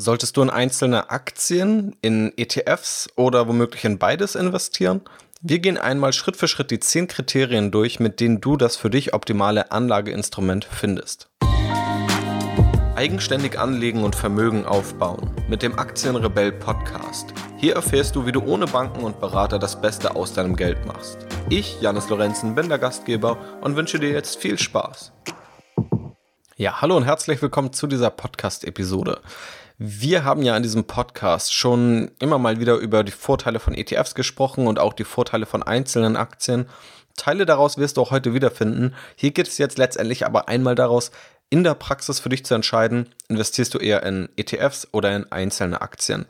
Solltest du in einzelne Aktien, in ETFs oder womöglich in beides investieren? Wir gehen einmal Schritt für Schritt die zehn Kriterien durch, mit denen du das für dich optimale Anlageinstrument findest. Eigenständig anlegen und Vermögen aufbauen mit dem Aktienrebell Podcast. Hier erfährst du, wie du ohne Banken und Berater das Beste aus deinem Geld machst. Ich, Janis Lorenzen, bin der Gastgeber und wünsche dir jetzt viel Spaß. Ja, hallo und herzlich willkommen zu dieser Podcast-Episode. Wir haben ja in diesem Podcast schon immer mal wieder über die Vorteile von ETFs gesprochen und auch die Vorteile von einzelnen Aktien. Teile daraus wirst du auch heute wiederfinden. Hier geht es jetzt letztendlich aber einmal daraus, in der Praxis für dich zu entscheiden, investierst du eher in ETFs oder in einzelne Aktien.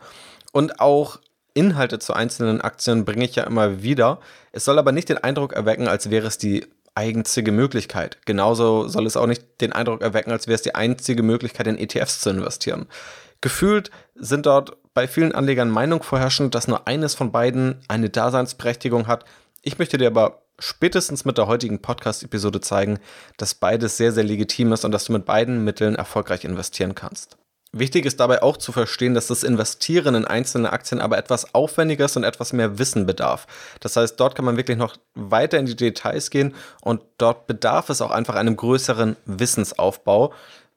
Und auch Inhalte zu einzelnen Aktien bringe ich ja immer wieder. Es soll aber nicht den Eindruck erwecken, als wäre es die einzige Möglichkeit. Genauso soll es auch nicht den Eindruck erwecken, als wäre es die einzige Möglichkeit, in ETFs zu investieren. Gefühlt sind dort bei vielen Anlegern Meinung vorherrschend, dass nur eines von beiden eine Daseinsberechtigung hat. Ich möchte dir aber spätestens mit der heutigen Podcast-Episode zeigen, dass beides sehr, sehr legitim ist und dass du mit beiden Mitteln erfolgreich investieren kannst. Wichtig ist dabei auch zu verstehen, dass das Investieren in einzelne Aktien aber etwas aufwendiges und etwas mehr Wissen bedarf. Das heißt, dort kann man wirklich noch weiter in die Details gehen und dort bedarf es auch einfach einem größeren Wissensaufbau,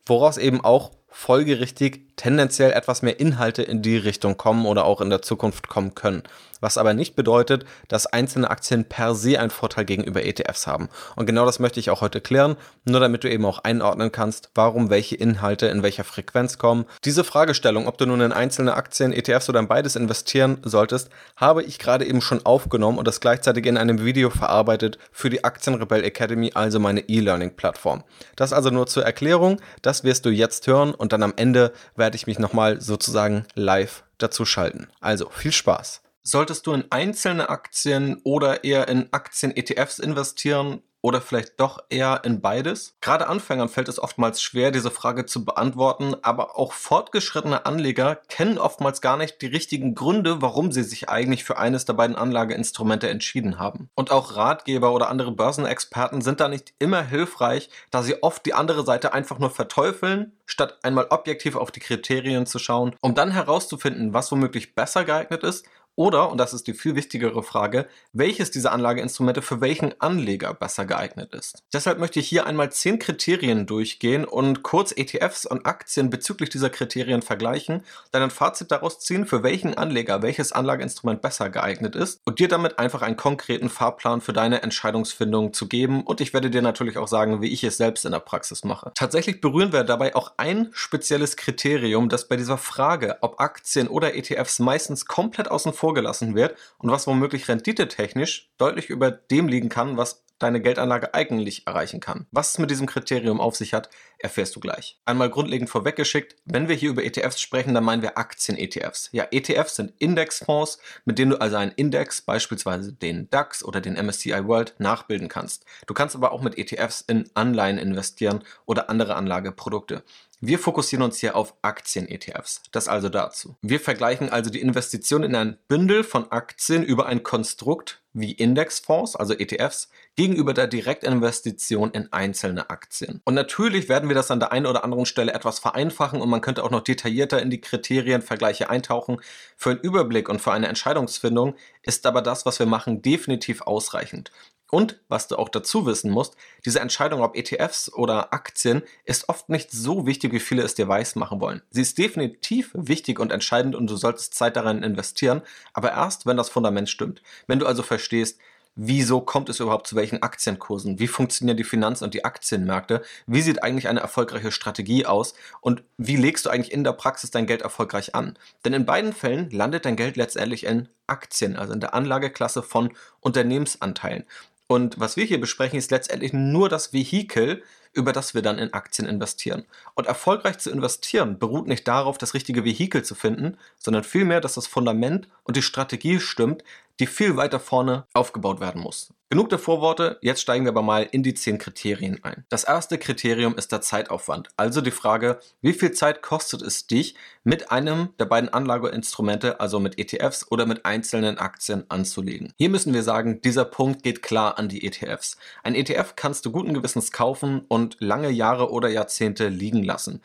woraus eben auch folgerichtig tendenziell etwas mehr Inhalte in die Richtung kommen oder auch in der Zukunft kommen können. Was aber nicht bedeutet, dass einzelne Aktien per se einen Vorteil gegenüber ETFs haben. Und genau das möchte ich auch heute klären, nur damit du eben auch einordnen kannst, warum welche Inhalte in welcher Frequenz kommen. Diese Fragestellung, ob du nun in einzelne Aktien, ETFs oder in beides investieren solltest, habe ich gerade eben schon aufgenommen und das gleichzeitig in einem Video verarbeitet für die Aktienrebell Academy, also meine E-Learning-Plattform. Das also nur zur Erklärung, das wirst du jetzt hören und dann am Ende werde ich mich nochmal sozusagen live dazu schalten. Also viel Spaß. Solltest du in einzelne Aktien oder eher in Aktien-ETFs investieren, oder vielleicht doch eher in beides? Gerade Anfängern fällt es oftmals schwer, diese Frage zu beantworten, aber auch fortgeschrittene Anleger kennen oftmals gar nicht die richtigen Gründe, warum sie sich eigentlich für eines der beiden Anlageinstrumente entschieden haben. Und auch Ratgeber oder andere Börsenexperten sind da nicht immer hilfreich, da sie oft die andere Seite einfach nur verteufeln, statt einmal objektiv auf die Kriterien zu schauen, um dann herauszufinden, was womöglich besser geeignet ist oder, und das ist die viel wichtigere Frage, welches dieser Anlageinstrumente für welchen Anleger besser geeignet ist. Deshalb möchte ich hier einmal zehn Kriterien durchgehen und kurz ETFs und Aktien bezüglich dieser Kriterien vergleichen, dann ein Fazit daraus ziehen, für welchen Anleger welches Anlageinstrument besser geeignet ist und dir damit einfach einen konkreten Fahrplan für deine Entscheidungsfindung zu geben. Und ich werde dir natürlich auch sagen, wie ich es selbst in der Praxis mache. Tatsächlich berühren wir dabei auch ein spezielles Kriterium, das bei dieser Frage, ob Aktien oder ETFs meistens komplett außen vor vorgelassen wird und was womöglich renditetechnisch deutlich über dem liegen kann, was deine Geldanlage eigentlich erreichen kann. Was es mit diesem Kriterium auf sich hat, erfährst du gleich. Einmal grundlegend vorweggeschickt, wenn wir hier über ETFs sprechen, dann meinen wir Aktien-ETFs. Ja, ETFs sind Indexfonds, mit denen du also einen Index, beispielsweise den DAX oder den MSCI World, nachbilden kannst. Du kannst aber auch mit ETFs in Anleihen investieren oder andere Anlageprodukte. Wir fokussieren uns hier auf Aktien-ETFs. Das also dazu. Wir vergleichen also die Investition in ein Bündel von Aktien über ein Konstrukt wie Indexfonds, also ETFs, gegenüber der Direktinvestition in einzelne Aktien. Und natürlich werden wir das an der einen oder anderen Stelle etwas vereinfachen und man könnte auch noch detaillierter in die Kriterienvergleiche eintauchen. Für einen Überblick und für eine Entscheidungsfindung ist aber das, was wir machen, definitiv ausreichend. Und was du auch dazu wissen musst, diese Entscheidung, ob ETFs oder Aktien, ist oft nicht so wichtig, wie viele es dir weiß machen wollen. Sie ist definitiv wichtig und entscheidend und du solltest Zeit darin investieren, aber erst, wenn das Fundament stimmt. Wenn du also verstehst, wieso kommt es überhaupt zu welchen Aktienkursen, wie funktionieren die Finanz- und die Aktienmärkte, wie sieht eigentlich eine erfolgreiche Strategie aus und wie legst du eigentlich in der Praxis dein Geld erfolgreich an. Denn in beiden Fällen landet dein Geld letztendlich in Aktien, also in der Anlageklasse von Unternehmensanteilen. Und was wir hier besprechen, ist letztendlich nur das Vehikel, über das wir dann in Aktien investieren. Und erfolgreich zu investieren beruht nicht darauf, das richtige Vehikel zu finden, sondern vielmehr, dass das Fundament und die Strategie stimmt, die viel weiter vorne aufgebaut werden muss. Genug der Vorworte, jetzt steigen wir aber mal in die zehn Kriterien ein. Das erste Kriterium ist der Zeitaufwand, also die Frage, wie viel Zeit kostet es dich, mit einem der beiden Anlageinstrumente, also mit ETFs oder mit einzelnen Aktien anzulegen. Hier müssen wir sagen, dieser Punkt geht klar an die ETFs. Ein ETF kannst du guten Gewissens kaufen und lange Jahre oder Jahrzehnte liegen lassen.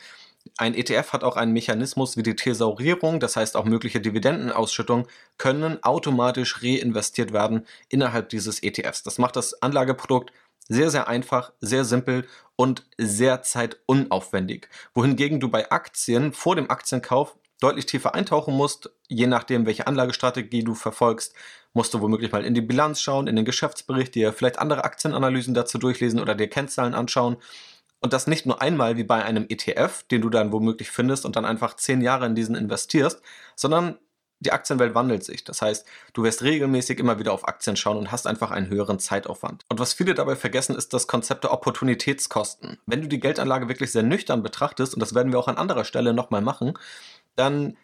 Ein ETF hat auch einen Mechanismus wie die Thesaurierung, das heißt auch mögliche Dividendenausschüttungen können automatisch reinvestiert werden innerhalb dieses ETFs. Das macht das Anlageprodukt sehr, sehr einfach, sehr simpel und sehr zeitunaufwendig. Wohingegen du bei Aktien vor dem Aktienkauf deutlich tiefer eintauchen musst, je nachdem, welche Anlagestrategie du verfolgst, musst du womöglich mal in die Bilanz schauen, in den Geschäftsbericht, dir vielleicht andere Aktienanalysen dazu durchlesen oder dir Kennzahlen anschauen. Und das nicht nur einmal wie bei einem ETF, den du dann womöglich findest und dann einfach zehn Jahre in diesen investierst, sondern die Aktienwelt wandelt sich. Das heißt, du wirst regelmäßig immer wieder auf Aktien schauen und hast einfach einen höheren Zeitaufwand. Und was viele dabei vergessen, ist das Konzept der Opportunitätskosten. Wenn du die Geldanlage wirklich sehr nüchtern betrachtest, und das werden wir auch an anderer Stelle nochmal machen, dann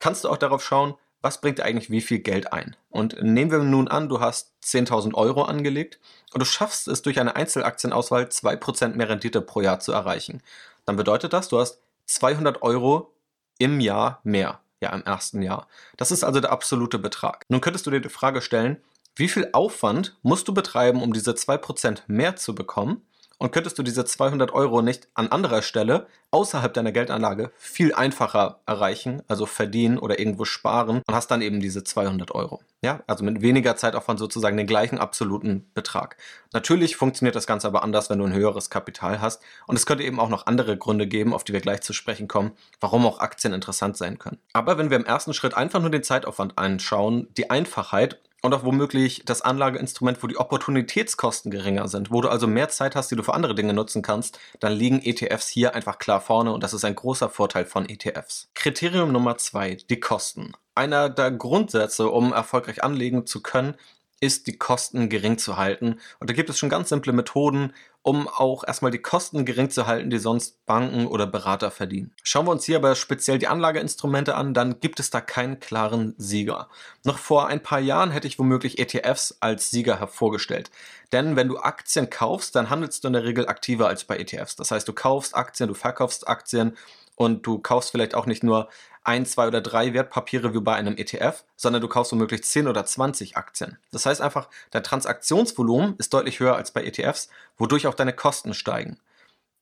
kannst du auch darauf schauen, was bringt eigentlich wie viel Geld ein. Und nehmen wir nun an, du hast 10.000 Euro angelegt und du schaffst es durch eine Einzelaktienauswahl 2% mehr Rendite pro Jahr zu erreichen. Dann bedeutet das, du hast 200 Euro im Jahr mehr ja im ersten Jahr. Das ist also der absolute Betrag. Nun könntest du dir die Frage stellen, wie viel Aufwand musst du betreiben, um diese 2% mehr zu bekommen? Und könntest du diese 200 Euro nicht an anderer Stelle außerhalb deiner Geldanlage viel einfacher erreichen, also verdienen oder irgendwo sparen und hast dann eben diese 200 Euro. Ja, also mit weniger Zeitaufwand sozusagen den gleichen absoluten Betrag. Natürlich funktioniert das Ganze aber anders, wenn du ein höheres Kapital hast. Und es könnte eben auch noch andere Gründe geben, auf die wir gleich zu sprechen kommen, warum auch Aktien interessant sein können. Aber wenn wir im ersten Schritt einfach nur den Zeitaufwand anschauen, die Einfachheit und auch womöglich das Anlageinstrument, wo die Opportunitätskosten geringer sind, wo du also mehr Zeit hast, die du für andere Dinge nutzen kannst, dann liegen ETFs hier einfach klar vorne und das ist ein großer Vorteil von ETFs. Kriterium Nummer zwei, die Kosten. Einer der Grundsätze, um erfolgreich anlegen zu können, ist, die Kosten gering zu halten. Und da gibt es schon ganz simple Methoden, um auch erstmal die Kosten gering zu halten, die sonst Banken oder Berater verdienen. Schauen wir uns hier aber speziell die Anlageinstrumente an, dann gibt es da keinen klaren Sieger. Noch vor ein paar Jahren hätte ich womöglich ETFs als Sieger hervorgestellt. Denn wenn du Aktien kaufst, dann handelst du in der Regel aktiver als bei ETFs. Das heißt, du kaufst Aktien, du verkaufst Aktien und du kaufst vielleicht auch nicht nur ein, zwei oder drei Wertpapiere wie bei einem ETF, sondern du kaufst womöglich 10 oder 20 Aktien. Das heißt einfach, dein Transaktionsvolumen ist deutlich höher als bei ETFs, wodurch auch deine Kosten steigen.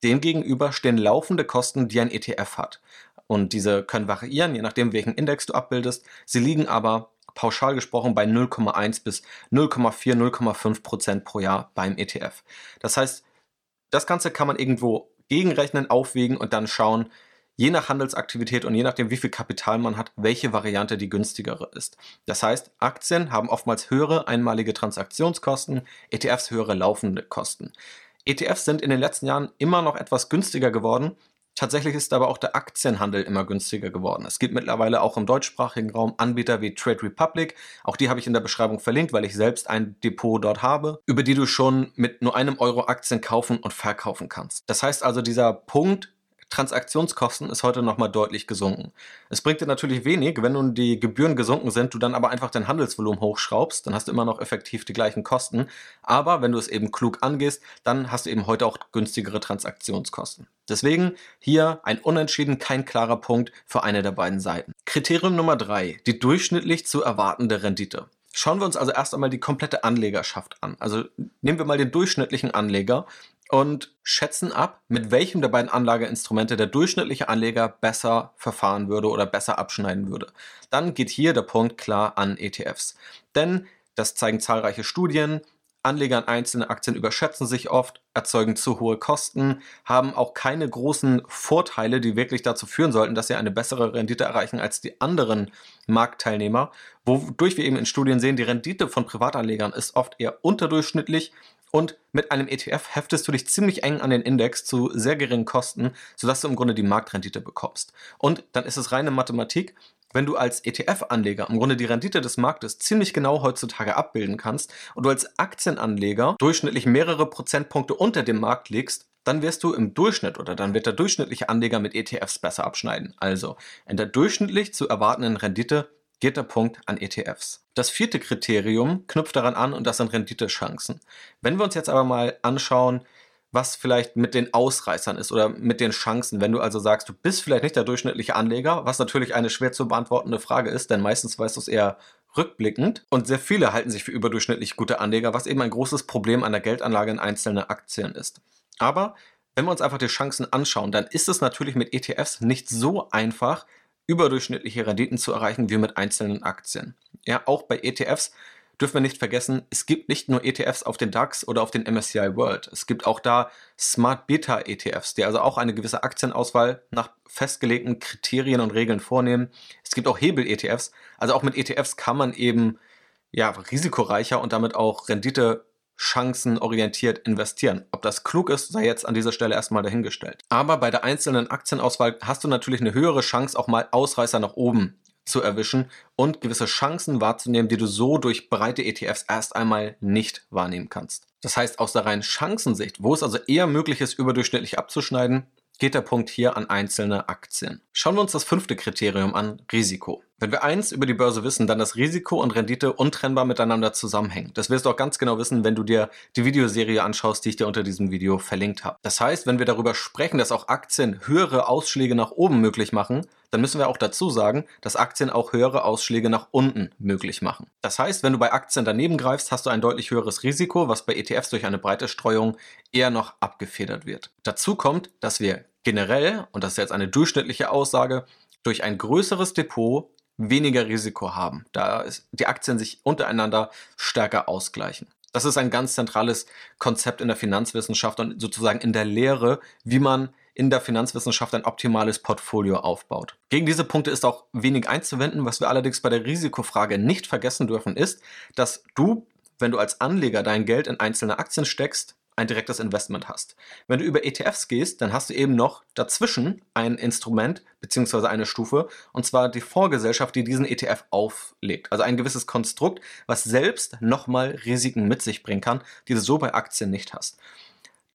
Demgegenüber stehen laufende Kosten, die ein ETF hat. Und diese können variieren, je nachdem, welchen Index du abbildest. Sie liegen aber pauschal gesprochen bei 0,1 bis 0,4, 0,5 Prozent pro Jahr beim ETF. Das heißt, das Ganze kann man irgendwo gegenrechnen, aufwägen und dann schauen, je nach Handelsaktivität und je nachdem, wie viel Kapital man hat, welche Variante die günstigere ist. Das heißt, Aktien haben oftmals höhere einmalige Transaktionskosten, ETFs höhere laufende Kosten. ETFs sind in den letzten Jahren immer noch etwas günstiger geworden. Tatsächlich ist aber auch der Aktienhandel immer günstiger geworden. Es gibt mittlerweile auch im deutschsprachigen Raum Anbieter wie Trade Republic. Auch die habe ich in der Beschreibung verlinkt, weil ich selbst ein Depot dort habe, über die du schon mit nur einem Euro Aktien kaufen und verkaufen kannst. Das heißt also, dieser Punkt, Transaktionskosten ist heute nochmal deutlich gesunken. Es bringt dir natürlich wenig, wenn nun die Gebühren gesunken sind, du dann aber einfach dein Handelsvolumen hochschraubst, dann hast du immer noch effektiv die gleichen Kosten. Aber wenn du es eben klug angehst, dann hast du eben heute auch günstigere Transaktionskosten. Deswegen hier ein Unentschieden, kein klarer Punkt für eine der beiden Seiten. Kriterium Nummer drei: die durchschnittlich zu erwartende Rendite. Schauen wir uns also erst einmal die komplette Anlegerschaft an. Also nehmen wir mal den durchschnittlichen Anleger und schätzen ab, mit welchem der beiden Anlageinstrumente der durchschnittliche Anleger besser verfahren würde oder besser abschneiden würde. Dann geht hier der Punkt klar an ETFs. Denn das zeigen zahlreiche Studien. Anleger an einzelne Aktien überschätzen sich oft, erzeugen zu hohe Kosten, haben auch keine großen Vorteile, die wirklich dazu führen sollten, dass sie eine bessere Rendite erreichen als die anderen Marktteilnehmer, wodurch wir eben in Studien sehen, die Rendite von Privatanlegern ist oft eher unterdurchschnittlich und mit einem ETF heftest du dich ziemlich eng an den Index zu sehr geringen Kosten, sodass du im Grunde die Marktrendite bekommst. Und dann ist es reine Mathematik. Wenn du als ETF-Anleger im Grunde die Rendite des Marktes ziemlich genau heutzutage abbilden kannst und du als Aktienanleger durchschnittlich mehrere Prozentpunkte unter dem Markt liegst, dann wirst du im Durchschnitt oder dann wird der durchschnittliche Anleger mit ETFs besser abschneiden. Also in der durchschnittlich zu erwartenden Rendite der Punkt an ETFs. Das vierte Kriterium knüpft daran an und das sind Renditechancen. Wenn wir uns jetzt aber mal anschauen, was vielleicht mit den Ausreißern ist oder mit den Chancen, wenn du also sagst, du bist vielleicht nicht der durchschnittliche Anleger, was natürlich eine schwer zu beantwortende Frage ist, denn meistens weißt du es eher rückblickend und sehr viele halten sich für überdurchschnittlich gute Anleger, was eben ein großes Problem einer Geldanlage in einzelne Aktien ist. Aber Wenn wir uns einfach die Chancen anschauen, dann ist es natürlich mit ETFs nicht so einfach, überdurchschnittliche Renditen zu erreichen wie mit einzelnen Aktien. Ja, auch bei ETFs dürfen wir nicht vergessen, es gibt nicht nur ETFs auf den DAX oder auf den MSCI World. Es gibt auch da Smart Beta ETFs, die also auch eine gewisse Aktienauswahl nach festgelegten Kriterien und Regeln vornehmen. Es gibt auch Hebel-ETFs. Also auch mit ETFs kann man eben ja, risikoreicher und damit auch Rendite chancenorientiert investieren. Ob das klug ist, sei jetzt an dieser Stelle erstmal dahingestellt. Aber bei der einzelnen Aktienauswahl hast du natürlich eine höhere Chance, auch mal Ausreißer nach oben zu erwischen und gewisse Chancen wahrzunehmen, die du so durch breite ETFs erst einmal nicht wahrnehmen kannst. Das heißt, aus der reinen Chancensicht, wo es also eher möglich ist, überdurchschnittlich abzuschneiden, geht der Punkt hier an einzelne Aktien. Schauen wir uns das fünfte Kriterium an, Risiko. Wenn wir eins über die Börse wissen, dann dass Risiko und Rendite untrennbar miteinander zusammenhängen. Das wirst du auch ganz genau wissen, wenn du dir die Videoserie anschaust, die ich dir unter diesem Video verlinkt habe. Das heißt, wenn wir darüber sprechen, dass auch Aktien höhere Ausschläge nach oben möglich machen, dann müssen wir auch dazu sagen, dass Aktien auch höhere Ausschläge nach unten möglich machen. Das heißt, wenn du bei Aktien daneben greifst, hast du ein deutlich höheres Risiko, was bei ETFs durch eine breite Streuung eher noch abgefedert wird. Dazu kommt, dass wir generell, und das ist jetzt eine durchschnittliche Aussage, durch ein größeres Depot weniger Risiko haben, da die Aktien sich untereinander stärker ausgleichen. Das ist ein ganz zentrales Konzept in der Finanzwissenschaft und sozusagen in der Lehre, wie man in der Finanzwissenschaft ein optimales Portfolio aufbaut. Gegen diese Punkte ist auch wenig einzuwenden. Was wir allerdings bei der Risikofrage nicht vergessen dürfen, ist, dass du, wenn du als Anleger dein Geld in einzelne Aktien steckst, ein direktes Investment hast. Wenn du über ETFs gehst, dann hast du eben noch dazwischen ein Instrument bzw. eine Stufe, und zwar die Vorgesellschaft, die diesen ETF auflegt. Also ein gewisses Konstrukt, was selbst nochmal Risiken mit sich bringen kann, die du so bei Aktien nicht hast.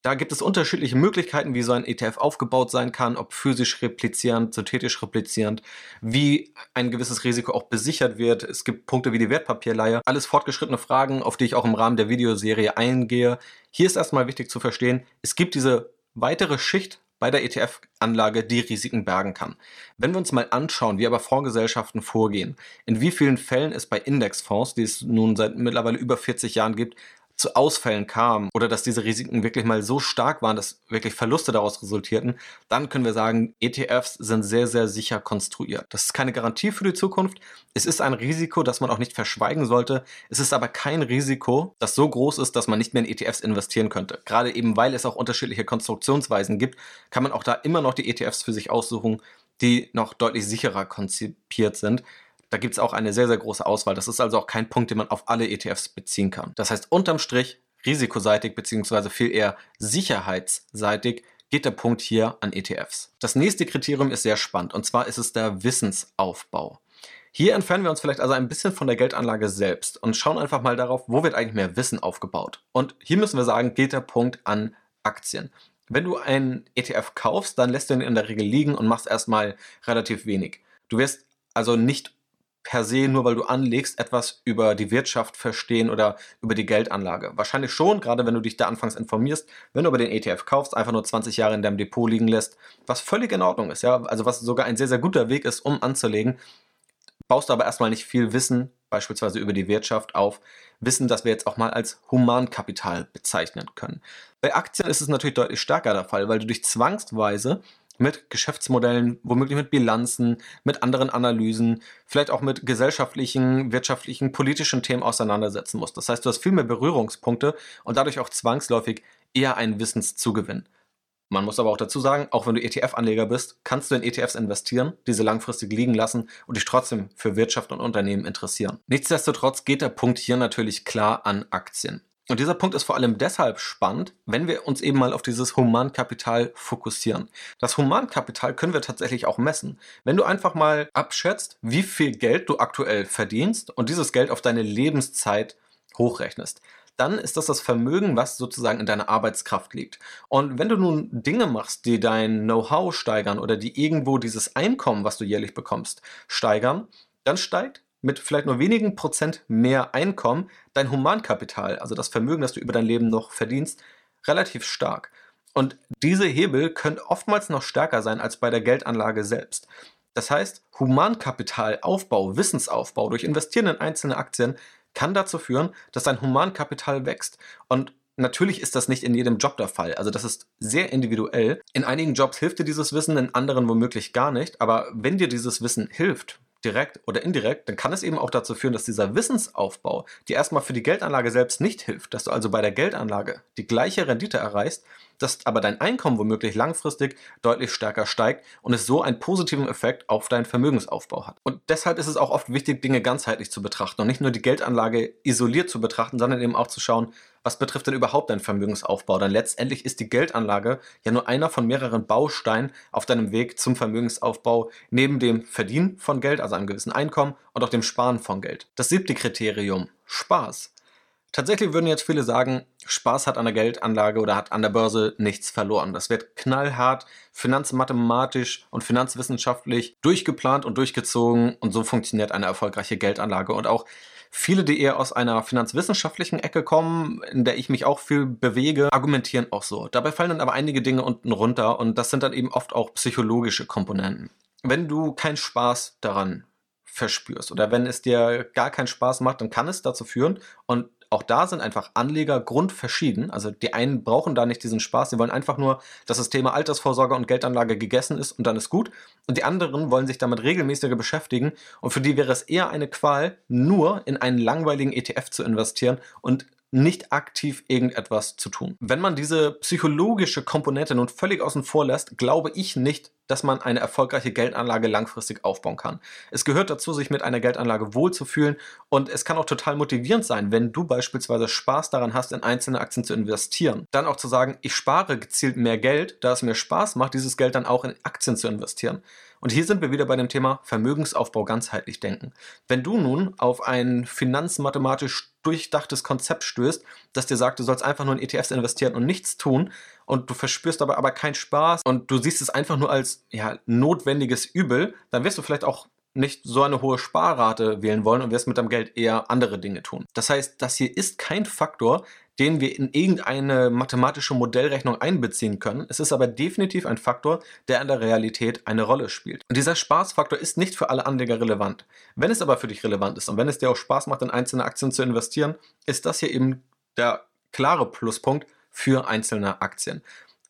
Da gibt es unterschiedliche Möglichkeiten, wie so ein ETF aufgebaut sein kann, ob physisch replizierend, synthetisch replizierend, wie ein gewisses Risiko auch besichert wird. Es gibt Punkte wie die Wertpapierleihe. Alles fortgeschrittene Fragen, auf die ich auch im Rahmen der Videoserie eingehe. Hier ist erstmal wichtig zu verstehen, es gibt diese weitere Schicht bei der ETF-Anlage, die Risiken bergen kann. Wenn wir uns mal anschauen, wie aber Fondsgesellschaften vorgehen, in wie vielen Fällen es bei Indexfonds, die es nun seit mittlerweile über 40 Jahren gibt, zu Ausfällen kam oder dass diese Risiken wirklich mal so stark waren, dass wirklich Verluste daraus resultierten, dann können wir sagen, ETFs sind sehr, sehr sicher konstruiert. Das ist keine Garantie für die Zukunft. Es ist ein Risiko, das man auch nicht verschweigen sollte. Es ist aber kein Risiko, das so groß ist, dass man nicht mehr in ETFs investieren könnte. Gerade eben, weil es auch unterschiedliche Konstruktionsweisen gibt, kann man auch da immer noch die ETFs für sich aussuchen, die noch deutlich sicherer konzipiert sind. Da gibt es auch eine sehr, sehr große Auswahl. Das ist also auch kein Punkt, den man auf alle ETFs beziehen kann. Das heißt, unterm Strich, risikoseitig beziehungsweise viel eher sicherheitsseitig, geht der Punkt hier an ETFs. Das nächste Kriterium ist sehr spannend und zwar ist es der Wissensaufbau. Hier entfernen wir uns vielleicht also ein bisschen von der Geldanlage selbst und schauen einfach mal darauf, wo wird eigentlich mehr Wissen aufgebaut. Und hier müssen wir sagen, geht der Punkt an Aktien. Wenn du einen ETF kaufst, dann lässt du ihn in der Regel liegen und machst erstmal relativ wenig. Du wirst also nicht per se, nur weil du anlegst, etwas über die Wirtschaft verstehen oder über die Geldanlage. Wahrscheinlich schon, gerade wenn du dich da anfangs informierst, wenn du aber den ETF kaufst, einfach nur 20 Jahre in deinem Depot liegen lässt, was völlig in Ordnung ist, ja, also was sogar ein sehr, sehr guter Weg ist, um anzulegen, baust du aber erstmal nicht viel Wissen, beispielsweise über die Wirtschaft auf, Wissen, das wir jetzt auch mal als Humankapital bezeichnen können. Bei Aktien ist es natürlich deutlich stärker der Fall, weil du dich zwangsweise mit Geschäftsmodellen, womöglich mit Bilanzen, mit anderen Analysen, vielleicht auch mit gesellschaftlichen, wirtschaftlichen, politischen Themen auseinandersetzen musst. Das heißt, du hast viel mehr Berührungspunkte und dadurch auch zwangsläufig eher einen Wissenszugewinn. Man muss aber auch dazu sagen, auch wenn du ETF-Anleger bist, kannst du in ETFs investieren, diese langfristig liegen lassen und dich trotzdem für Wirtschaft und Unternehmen interessieren. Nichtsdestotrotz geht der Punkt hier natürlich klar an Aktien. Und dieser Punkt ist vor allem deshalb spannend, wenn wir uns eben mal auf dieses Humankapital fokussieren. Das Humankapital können wir tatsächlich auch messen. Wenn du einfach mal abschätzt, wie viel Geld du aktuell verdienst und dieses Geld auf deine Lebenszeit hochrechnest, dann ist das das Vermögen, was sozusagen in deiner Arbeitskraft liegt. Und wenn du nun Dinge machst, die dein Know-how steigern oder die irgendwo dieses Einkommen, was du jährlich bekommst, steigern, dann steigt mit vielleicht nur wenigen Prozent mehr Einkommen dein Humankapital, also das Vermögen, das du über dein Leben noch verdienst, relativ stark. Und diese Hebel können oftmals noch stärker sein als bei der Geldanlage selbst. Das heißt, Humankapitalaufbau, Wissensaufbau durch Investieren in einzelne Aktien kann dazu führen, dass dein Humankapital wächst. Und natürlich ist das nicht in jedem Job der Fall. Also das ist sehr individuell. In einigen Jobs hilft dir dieses Wissen, in anderen womöglich gar nicht. Aber wenn dir dieses Wissen hilft, direkt oder indirekt, dann kann es eben auch dazu führen, dass dieser Wissensaufbau dir erstmal für die Geldanlage selbst nicht hilft, dass du also bei der Geldanlage die gleiche Rendite erreichst, dass aber dein Einkommen womöglich langfristig deutlich stärker steigt und es so einen positiven Effekt auf deinen Vermögensaufbau hat. Und deshalb ist es auch oft wichtig, Dinge ganzheitlich zu betrachten und nicht nur die Geldanlage isoliert zu betrachten, sondern eben auch zu schauen, was betrifft denn überhaupt deinen Vermögensaufbau? Denn letztendlich ist die Geldanlage ja nur einer von mehreren Bausteinen auf deinem Weg zum Vermögensaufbau, neben dem Verdienen von Geld, also einem gewissen Einkommen, und auch dem Sparen von Geld. Das siebte Kriterium, Spaß. Tatsächlich würden jetzt viele sagen, Spaß hat an der Geldanlage oder hat an der Börse nichts verloren. Das wird knallhart, finanzmathematisch und finanzwissenschaftlich durchgeplant und durchgezogen und so funktioniert eine erfolgreiche Geldanlage. Und auch viele, die eher aus einer finanzwissenschaftlichen Ecke kommen, in der ich mich auch viel bewege, argumentieren auch so. Dabei fallen dann aber einige Dinge unten runter und das sind dann eben oft auch psychologische Komponenten. Wenn du keinen Spaß daran verspürst oder wenn es dir gar keinen Spaß macht, dann kann es dazu führen und auch da sind einfach Anleger grundverschieden. Also die einen brauchen da nicht diesen Spaß, sie wollen einfach nur, dass das Thema Altersvorsorge und Geldanlage gegessen ist und dann ist gut. Und die anderen wollen sich damit regelmäßiger beschäftigen und für die wäre es eher eine Qual, nur in einen langweiligen ETF zu investieren und nicht aktiv irgendetwas zu tun. Wenn man diese psychologische Komponente nun völlig außen vor lässt, glaube ich nicht, dass man eine erfolgreiche Geldanlage langfristig aufbauen kann. Es gehört dazu, sich mit einer Geldanlage wohlzufühlen und es kann auch total motivierend sein, wenn du beispielsweise Spaß daran hast, in einzelne Aktien zu investieren. Dann auch zu sagen, ich spare gezielt mehr Geld, da es mir Spaß macht, dieses Geld dann auch in Aktien zu investieren. Und hier sind wir wieder bei dem Thema Vermögensaufbau ganzheitlich denken. Wenn du nun auf ein finanzmathematisch durchdachtes Konzept stößt, das dir sagt, du sollst einfach nur in ETFs investieren und nichts tun und du verspürst aber, aber keinen Spaß und du siehst es einfach nur als ja, notwendiges Übel, dann wirst du vielleicht auch nicht so eine hohe Sparrate wählen wollen und wirst mit deinem Geld eher andere Dinge tun. Das heißt, das hier ist kein Faktor, den wir in irgendeine mathematische Modellrechnung einbeziehen können. Es ist aber definitiv ein Faktor, der in der Realität eine Rolle spielt. Und dieser Spaßfaktor ist nicht für alle Anleger relevant. Wenn es aber für dich relevant ist und wenn es dir auch Spaß macht, in einzelne Aktien zu investieren, ist das hier eben der klare Pluspunkt für einzelne Aktien.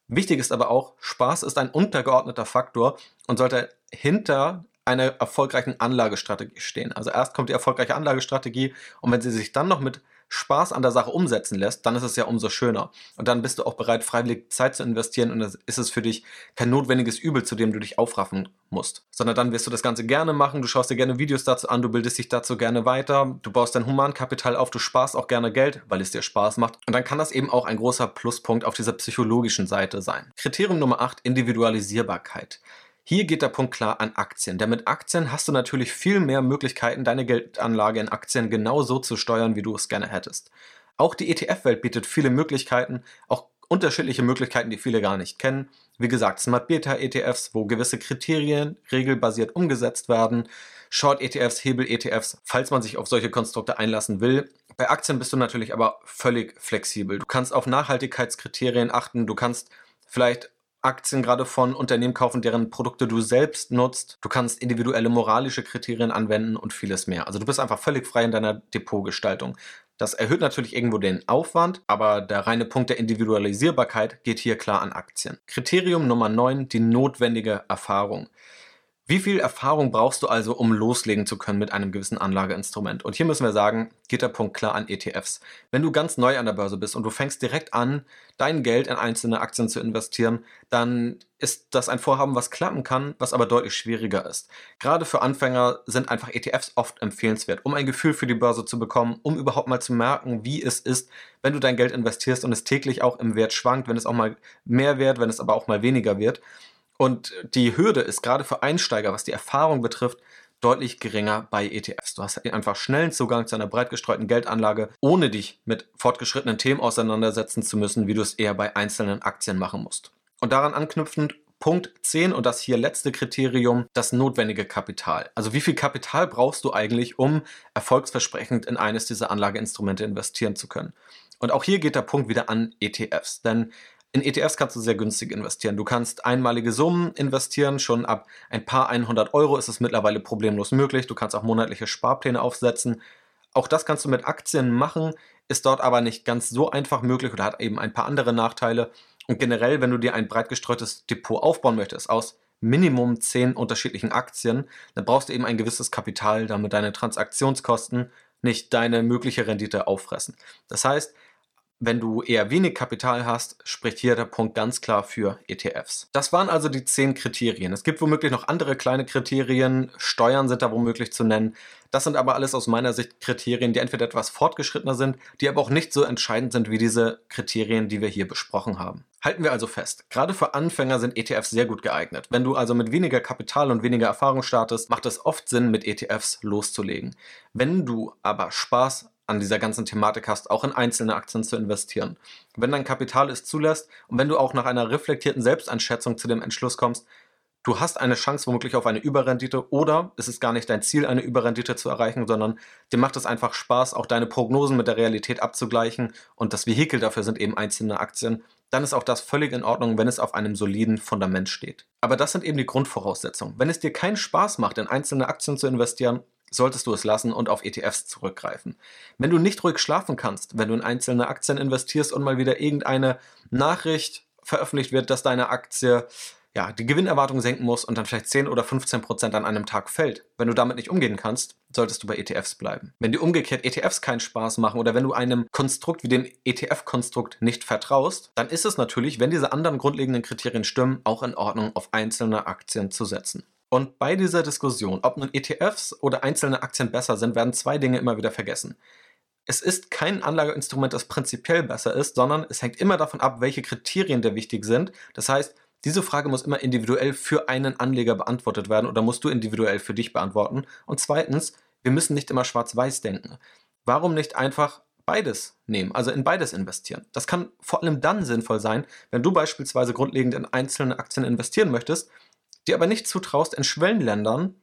Wichtig ist aber auch, Spaß ist ein untergeordneter Faktor und sollte hinter einer erfolgreichen Anlagestrategie stehen. Also erst kommt die erfolgreiche Anlagestrategie und wenn sie sich dann noch mit Spaß an der Sache umsetzen lässt, dann ist es ja umso schöner. Und dann bist du auch bereit, freiwillig Zeit zu investieren und dann ist es für dich kein notwendiges Übel, zu dem du dich aufraffen musst. Sondern dann wirst du das Ganze gerne machen, du schaust dir gerne Videos dazu an, du bildest dich dazu gerne weiter, du baust dein Humankapital auf, du sparst auch gerne Geld, weil es dir Spaß macht. Und dann kann das eben auch ein großer Pluspunkt auf dieser psychologischen Seite sein. Kriterium Nummer 8, Individualisierbarkeit. Hier geht der Punkt klar an Aktien. Denn mit Aktien hast du natürlich viel mehr Möglichkeiten, deine Geldanlage in Aktien genau so zu steuern, wie du es gerne hättest. Auch die ETF-Welt bietet viele Möglichkeiten, auch unterschiedliche Möglichkeiten, die viele gar nicht kennen. Wie gesagt, Smart Beta ETFs, wo gewisse Kriterien regelbasiert umgesetzt werden, Short ETFs, Hebel ETFs, falls man sich auf solche Konstrukte einlassen will. Bei Aktien bist du natürlich aber völlig flexibel. Du kannst auf Nachhaltigkeitskriterien achten, du kannst vielleicht Aktien gerade von Unternehmen kaufen, deren Produkte du selbst nutzt. Du kannst individuelle moralische Kriterien anwenden und vieles mehr. Also du bist einfach völlig frei in deiner Depotgestaltung. Das erhöht natürlich irgendwo den Aufwand, aber der reine Punkt der Individualisierbarkeit geht hier klar an Aktien. Kriterium Nummer 9, die notwendige Erfahrung. Wie viel Erfahrung brauchst du also, um loslegen zu können mit einem gewissen Anlageinstrument? Und hier müssen wir sagen, geht der Punkt klar an ETFs. Wenn du ganz neu an der Börse bist und du fängst direkt an, dein Geld in einzelne Aktien zu investieren, dann ist das ein Vorhaben, was klappen kann, was aber deutlich schwieriger ist. Gerade für Anfänger sind einfach ETFs oft empfehlenswert, um ein Gefühl für die Börse zu bekommen, um überhaupt mal zu merken, wie es ist, wenn du dein Geld investierst und es täglich auch im Wert schwankt, wenn es auch mal mehr wird, wenn es aber auch mal weniger wird. Und die Hürde ist gerade für Einsteiger, was die Erfahrung betrifft, deutlich geringer bei ETFs. Du hast einfach schnellen Zugang zu einer breit gestreuten Geldanlage, ohne dich mit fortgeschrittenen Themen auseinandersetzen zu müssen, wie du es eher bei einzelnen Aktien machen musst. Und daran anknüpfend Punkt 10 und das hier letzte Kriterium, das notwendige Kapital. Also wie viel Kapital brauchst du eigentlich, um erfolgsversprechend in eines dieser Anlageinstrumente investieren zu können? Und auch hier geht der Punkt wieder an ETFs, denn in ETFs kannst du sehr günstig investieren. Du kannst einmalige Summen investieren, schon ab ein paar 100 Euro ist es mittlerweile problemlos möglich. Du kannst auch monatliche Sparpläne aufsetzen. Auch das kannst du mit Aktien machen. ist dort aber nicht ganz so einfach möglich oder hat eben ein paar andere Nachteile. Und generell, wenn du dir ein breit gestreutes Depot aufbauen möchtest aus Minimum 10 unterschiedlichen Aktien, dann brauchst du eben ein gewisses Kapital, damit deine Transaktionskosten nicht deine mögliche Rendite auffressen. Das heißt, wenn du eher wenig Kapital hast, spricht hier der Punkt ganz klar für ETFs. Das waren also die zehn Kriterien. Es gibt womöglich noch andere kleine Kriterien. Steuern sind da womöglich zu nennen. Das sind aber alles aus meiner Sicht Kriterien, die entweder etwas fortgeschrittener sind, die aber auch nicht so entscheidend sind wie diese Kriterien, die wir hier besprochen haben. Halten wir also fest, gerade für Anfänger sind ETFs sehr gut geeignet. Wenn du also mit weniger Kapital und weniger Erfahrung startest, macht es oft Sinn, mit ETFs loszulegen. Wenn du aber Spaß an dieser ganzen Thematik hast, auch in einzelne Aktien zu investieren. Wenn dein Kapital es zulässt und wenn du auch nach einer reflektierten Selbsteinschätzung zu dem Entschluss kommst, du hast eine Chance womöglich auf eine Überrendite oder es ist gar nicht dein Ziel, eine Überrendite zu erreichen, sondern dir macht es einfach Spaß, auch deine Prognosen mit der Realität abzugleichen und das Vehikel dafür sind eben einzelne Aktien, dann ist auch das völlig in Ordnung, wenn es auf einem soliden Fundament steht. Aber das sind eben die Grundvoraussetzungen. Wenn es dir keinen Spaß macht, in einzelne Aktien zu investieren, solltest du es lassen und auf ETFs zurückgreifen. Wenn du nicht ruhig schlafen kannst, wenn du in einzelne Aktien investierst und mal wieder irgendeine Nachricht veröffentlicht wird, dass deine Aktie ja, die Gewinnerwartung senken muss und dann vielleicht 10 oder 15 Prozent an einem Tag fällt. Wenn du damit nicht umgehen kannst, solltest du bei ETFs bleiben. Wenn dir umgekehrt ETFs keinen Spaß machen oder wenn du einem Konstrukt wie dem ETF-Konstrukt nicht vertraust, dann ist es natürlich, wenn diese anderen grundlegenden Kriterien stimmen, auch in Ordnung, auf einzelne Aktien zu setzen. Und bei dieser Diskussion, ob nun ETFs oder einzelne Aktien besser sind, werden zwei Dinge immer wieder vergessen. Es ist kein Anlageinstrument, das prinzipiell besser ist, sondern es hängt immer davon ab, welche Kriterien da wichtig sind. Das heißt, diese Frage muss immer individuell für einen Anleger beantwortet werden oder musst du individuell für dich beantworten. Und zweitens, wir müssen nicht immer schwarz-weiß denken. Warum nicht einfach beides nehmen, also in beides investieren? Das kann vor allem dann sinnvoll sein, wenn du beispielsweise grundlegend in einzelne Aktien investieren möchtest, dir aber nicht zutraust, in Schwellenländern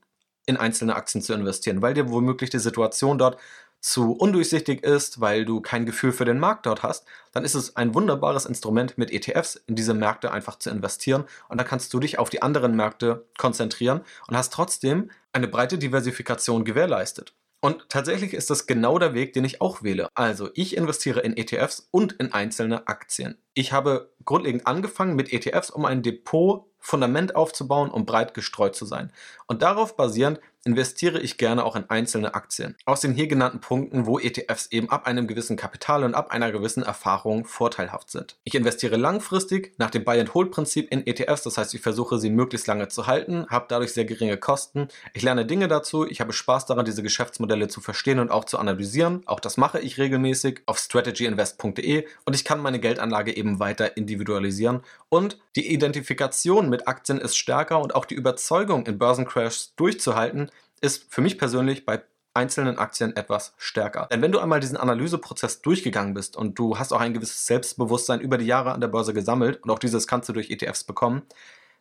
in einzelne Aktien zu investieren, weil dir womöglich die Situation dort zu undurchsichtig ist, weil du kein Gefühl für den Markt dort hast, dann ist es ein wunderbares Instrument mit ETFs in diese Märkte einfach zu investieren und dann kannst du dich auf die anderen Märkte konzentrieren und hast trotzdem eine breite Diversifikation gewährleistet. Und tatsächlich ist das genau der Weg, den ich auch wähle. Also ich investiere in ETFs und in einzelne Aktien. Ich habe grundlegend angefangen mit ETFs, um ein Depot Fundament aufzubauen, um breit gestreut zu sein. Und darauf basierend investiere ich gerne auch in einzelne Aktien. Aus den hier genannten Punkten, wo ETFs eben ab einem gewissen Kapital und ab einer gewissen Erfahrung vorteilhaft sind. Ich investiere langfristig nach dem Buy-and-Hold-Prinzip in ETFs, das heißt, ich versuche sie möglichst lange zu halten, habe dadurch sehr geringe Kosten. Ich lerne Dinge dazu, ich habe Spaß daran, diese Geschäftsmodelle zu verstehen und auch zu analysieren. Auch das mache ich regelmäßig auf strategyinvest.de und ich kann meine Geldanlage eben weiter individualisieren und die Identifikation mit Aktien ist stärker und auch die Überzeugung, in Börsencrashs durchzuhalten, ist für mich persönlich bei einzelnen Aktien etwas stärker. Denn wenn du einmal diesen Analyseprozess durchgegangen bist und du hast auch ein gewisses Selbstbewusstsein über die Jahre an der Börse gesammelt und auch dieses kannst du durch ETFs bekommen,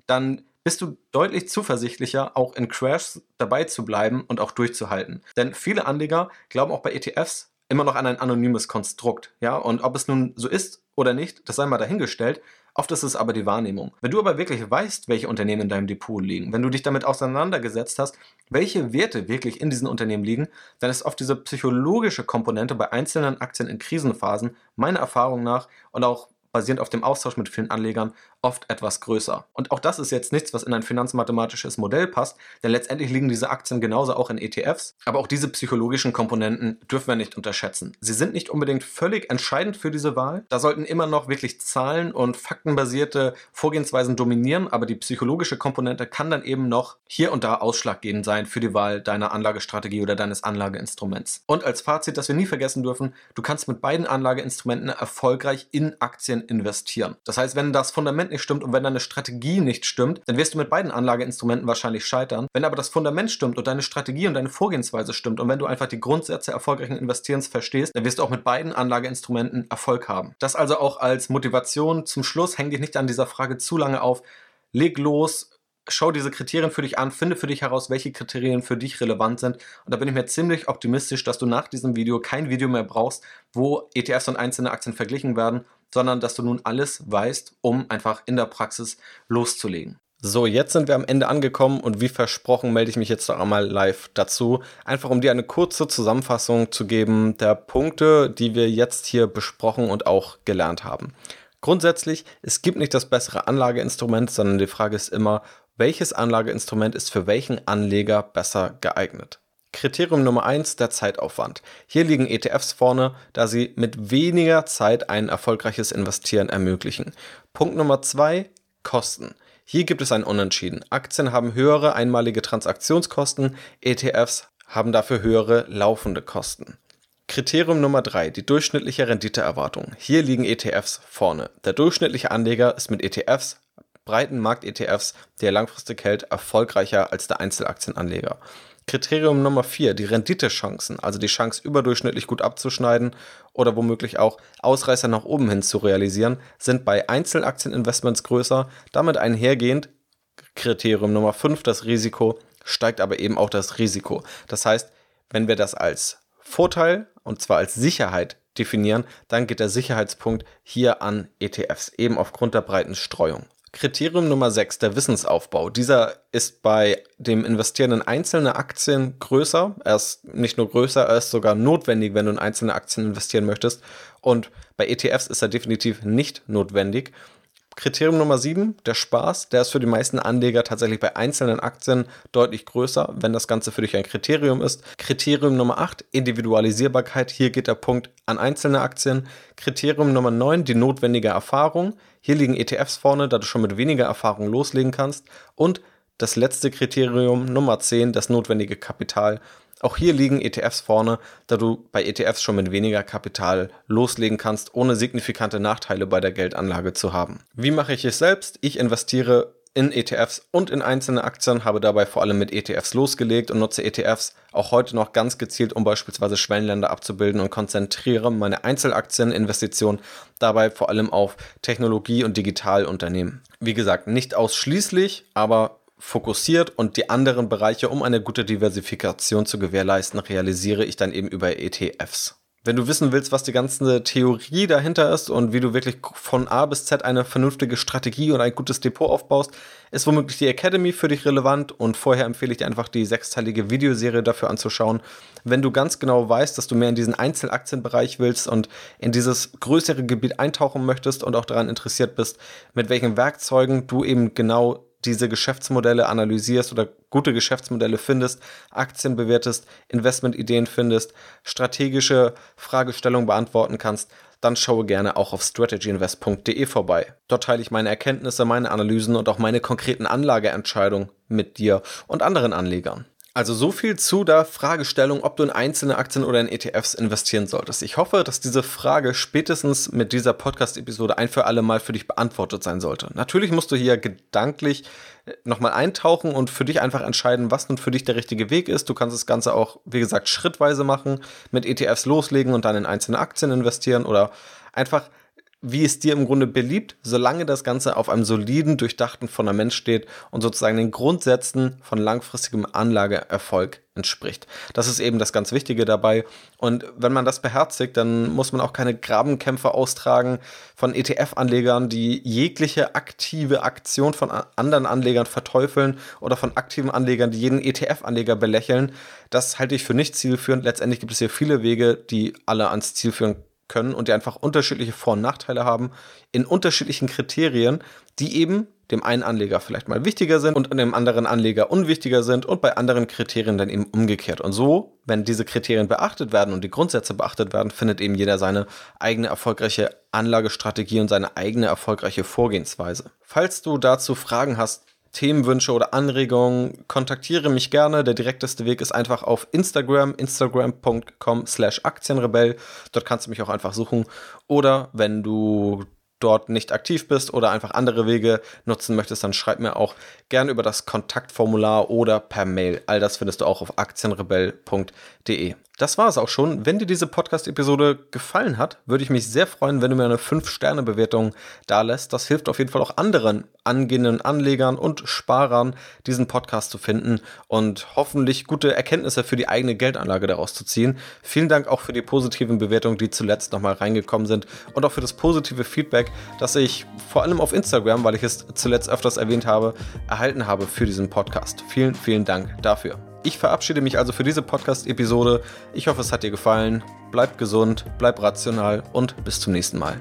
dann bist du deutlich zuversichtlicher, auch in Crashs dabei zu bleiben und auch durchzuhalten. Denn viele Anleger glauben auch bei ETFs immer noch an ein anonymes Konstrukt. Ja, und ob es nun so ist oder nicht, das sei mal dahingestellt. Oft ist es aber die Wahrnehmung. Wenn du aber wirklich weißt, welche Unternehmen in deinem Depot liegen, wenn du dich damit auseinandergesetzt hast, welche Werte wirklich in diesen Unternehmen liegen, dann ist oft diese psychologische Komponente bei einzelnen Aktien in Krisenphasen meiner Erfahrung nach und auch basierend auf dem Austausch mit vielen Anlegern oft etwas größer. Und auch das ist jetzt nichts, was in ein finanzmathematisches Modell passt, denn letztendlich liegen diese Aktien genauso auch in ETFs. Aber auch diese psychologischen Komponenten dürfen wir nicht unterschätzen. Sie sind nicht unbedingt völlig entscheidend für diese Wahl. Da sollten immer noch wirklich Zahlen und faktenbasierte Vorgehensweisen dominieren, aber die psychologische Komponente kann dann eben noch hier und da ausschlaggebend sein für die Wahl deiner Anlagestrategie oder deines Anlageinstruments. Und als Fazit, das wir nie vergessen dürfen, du kannst mit beiden Anlageinstrumenten erfolgreich in Aktien investieren. Das heißt, wenn das Fundament Fundament nicht stimmt und wenn deine Strategie nicht stimmt, dann wirst du mit beiden Anlageinstrumenten wahrscheinlich scheitern. Wenn aber das Fundament stimmt und deine Strategie und deine Vorgehensweise stimmt und wenn du einfach die Grundsätze erfolgreichen Investierens verstehst, dann wirst du auch mit beiden Anlageinstrumenten Erfolg haben. Das also auch als Motivation zum Schluss, häng dich nicht an dieser Frage zu lange auf. Leg los, schau diese Kriterien für dich an, finde für dich heraus, welche Kriterien für dich relevant sind. Und da bin ich mir ziemlich optimistisch, dass du nach diesem Video kein Video mehr brauchst, wo ETFs und einzelne Aktien verglichen werden, sondern dass du nun alles weißt, um einfach in der Praxis loszulegen. So, jetzt sind wir am Ende angekommen und wie versprochen melde ich mich jetzt noch einmal live dazu, einfach um dir eine kurze Zusammenfassung zu geben der Punkte, die wir jetzt hier besprochen und auch gelernt haben. Grundsätzlich, es gibt nicht das bessere Anlageinstrument, sondern die Frage ist immer, welches Anlageinstrument ist für welchen Anleger besser geeignet. Kriterium Nummer eins der Zeitaufwand. Hier liegen ETFs vorne, da sie mit weniger Zeit ein erfolgreiches Investieren ermöglichen. Punkt Nummer zwei Kosten. Hier gibt es ein Unentschieden. Aktien haben höhere einmalige Transaktionskosten, ETFs haben dafür höhere laufende Kosten. Kriterium Nummer drei: die durchschnittliche Renditeerwartung. Hier liegen ETFs vorne. Der durchschnittliche Anleger ist mit ETFs, breiten Markt-ETFs, die er langfristig hält, erfolgreicher als der Einzelaktienanleger. Kriterium Nummer vier: die Renditechancen, also die Chance überdurchschnittlich gut abzuschneiden oder womöglich auch Ausreißer nach oben hin zu realisieren, sind bei Einzelaktieninvestments größer. Damit einhergehend Kriterium Nummer fünf: das Risiko, steigt aber eben auch das Risiko. Das heißt, wenn wir das als Vorteil und zwar als Sicherheit definieren, dann geht der Sicherheitspunkt hier an ETFs, eben aufgrund der breiten Streuung. Kriterium Nummer 6, der Wissensaufbau. Dieser ist bei dem Investieren in einzelne Aktien größer. Er ist nicht nur größer, er ist sogar notwendig, wenn du in einzelne Aktien investieren möchtest. Und bei ETFs ist er definitiv nicht notwendig. Kriterium Nummer 7, der Spaß, der ist für die meisten Anleger tatsächlich bei einzelnen Aktien deutlich größer, wenn das Ganze für dich ein Kriterium ist. Kriterium Nummer 8, Individualisierbarkeit, hier geht der Punkt an einzelne Aktien. Kriterium Nummer 9, die notwendige Erfahrung. Hier liegen ETFs vorne, da du schon mit weniger Erfahrung loslegen kannst. Und das letzte Kriterium Nummer 10, das notwendige Kapital. Auch hier liegen ETFs vorne, da du bei ETFs schon mit weniger Kapital loslegen kannst, ohne signifikante Nachteile bei der Geldanlage zu haben. Wie mache ich es selbst? Ich investiere in ETFs und in einzelne Aktien, habe dabei vor allem mit ETFs losgelegt und nutze ETFs auch heute noch ganz gezielt, um beispielsweise Schwellenländer abzubilden und konzentriere meine Einzelaktieninvestitionen dabei vor allem auf Technologie- und Digitalunternehmen. Wie gesagt, nicht ausschließlich, aber fokussiert und die anderen Bereiche, um eine gute Diversifikation zu gewährleisten, realisiere ich dann eben über ETFs. Wenn du wissen willst, was die ganze Theorie dahinter ist und wie du wirklich von A bis Z eine vernünftige Strategie und ein gutes Depot aufbaust, ist womöglich die Academy für dich relevant und vorher empfehle ich dir einfach die sechsteilige Videoserie dafür anzuschauen. Wenn du ganz genau weißt, dass du mehr in diesen Einzelaktienbereich willst und in dieses größere Gebiet eintauchen möchtest und auch daran interessiert bist, mit welchen Werkzeugen du eben genau diese Geschäftsmodelle analysierst oder gute Geschäftsmodelle findest, Aktien bewertest, Investmentideen findest, strategische Fragestellungen beantworten kannst, dann schaue gerne auch auf strategyinvest.de vorbei. Dort teile ich meine Erkenntnisse, meine Analysen und auch meine konkreten Anlageentscheidungen mit dir und anderen Anlegern. Also so viel zu der Fragestellung, ob du in einzelne Aktien oder in ETFs investieren solltest. Ich hoffe, dass diese Frage spätestens mit dieser Podcast-Episode ein für alle Mal für dich beantwortet sein sollte. Natürlich musst du hier gedanklich äh, nochmal eintauchen und für dich einfach entscheiden, was nun für dich der richtige Weg ist. Du kannst das Ganze auch, wie gesagt, schrittweise machen, mit ETFs loslegen und dann in einzelne Aktien investieren oder einfach wie es dir im Grunde beliebt, solange das Ganze auf einem soliden, durchdachten Fundament steht und sozusagen den Grundsätzen von langfristigem Anlageerfolg entspricht. Das ist eben das ganz Wichtige dabei. Und wenn man das beherzigt, dann muss man auch keine Grabenkämpfe austragen von ETF-Anlegern, die jegliche aktive Aktion von anderen Anlegern verteufeln oder von aktiven Anlegern, die jeden ETF-Anleger belächeln. Das halte ich für nicht zielführend. Letztendlich gibt es hier viele Wege, die alle ans Ziel führen können und die einfach unterschiedliche Vor- und Nachteile haben in unterschiedlichen Kriterien, die eben dem einen Anleger vielleicht mal wichtiger sind und dem anderen Anleger unwichtiger sind und bei anderen Kriterien dann eben umgekehrt. Und so, wenn diese Kriterien beachtet werden und die Grundsätze beachtet werden, findet eben jeder seine eigene erfolgreiche Anlagestrategie und seine eigene erfolgreiche Vorgehensweise. Falls du dazu Fragen hast, Themenwünsche oder Anregungen, kontaktiere mich gerne. Der direkteste Weg ist einfach auf Instagram, instagram.com slash Aktienrebell. Dort kannst du mich auch einfach suchen. Oder wenn du dort nicht aktiv bist oder einfach andere Wege nutzen möchtest, dann schreib mir auch gerne über das Kontaktformular oder per Mail. All das findest du auch auf aktienrebell.de. das war es auch schon. Wenn dir diese Podcast-Episode gefallen hat, würde ich mich sehr freuen, wenn du mir eine 5-Sterne-Bewertung da lässt. Das hilft auf jeden Fall auch anderen angehenden Anlegern und Sparern, diesen Podcast zu finden und hoffentlich gute Erkenntnisse für die eigene Geldanlage daraus zu ziehen. Vielen Dank auch für die positiven Bewertungen, die zuletzt nochmal reingekommen sind und auch für das positive Feedback, das ich vor allem auf Instagram, weil ich es zuletzt öfters erwähnt habe, erhalten habe für diesen Podcast. Vielen, vielen Dank dafür. Ich verabschiede mich also für diese Podcast-Episode. Ich hoffe, es hat dir gefallen. Bleib gesund, bleib rational und bis zum nächsten Mal.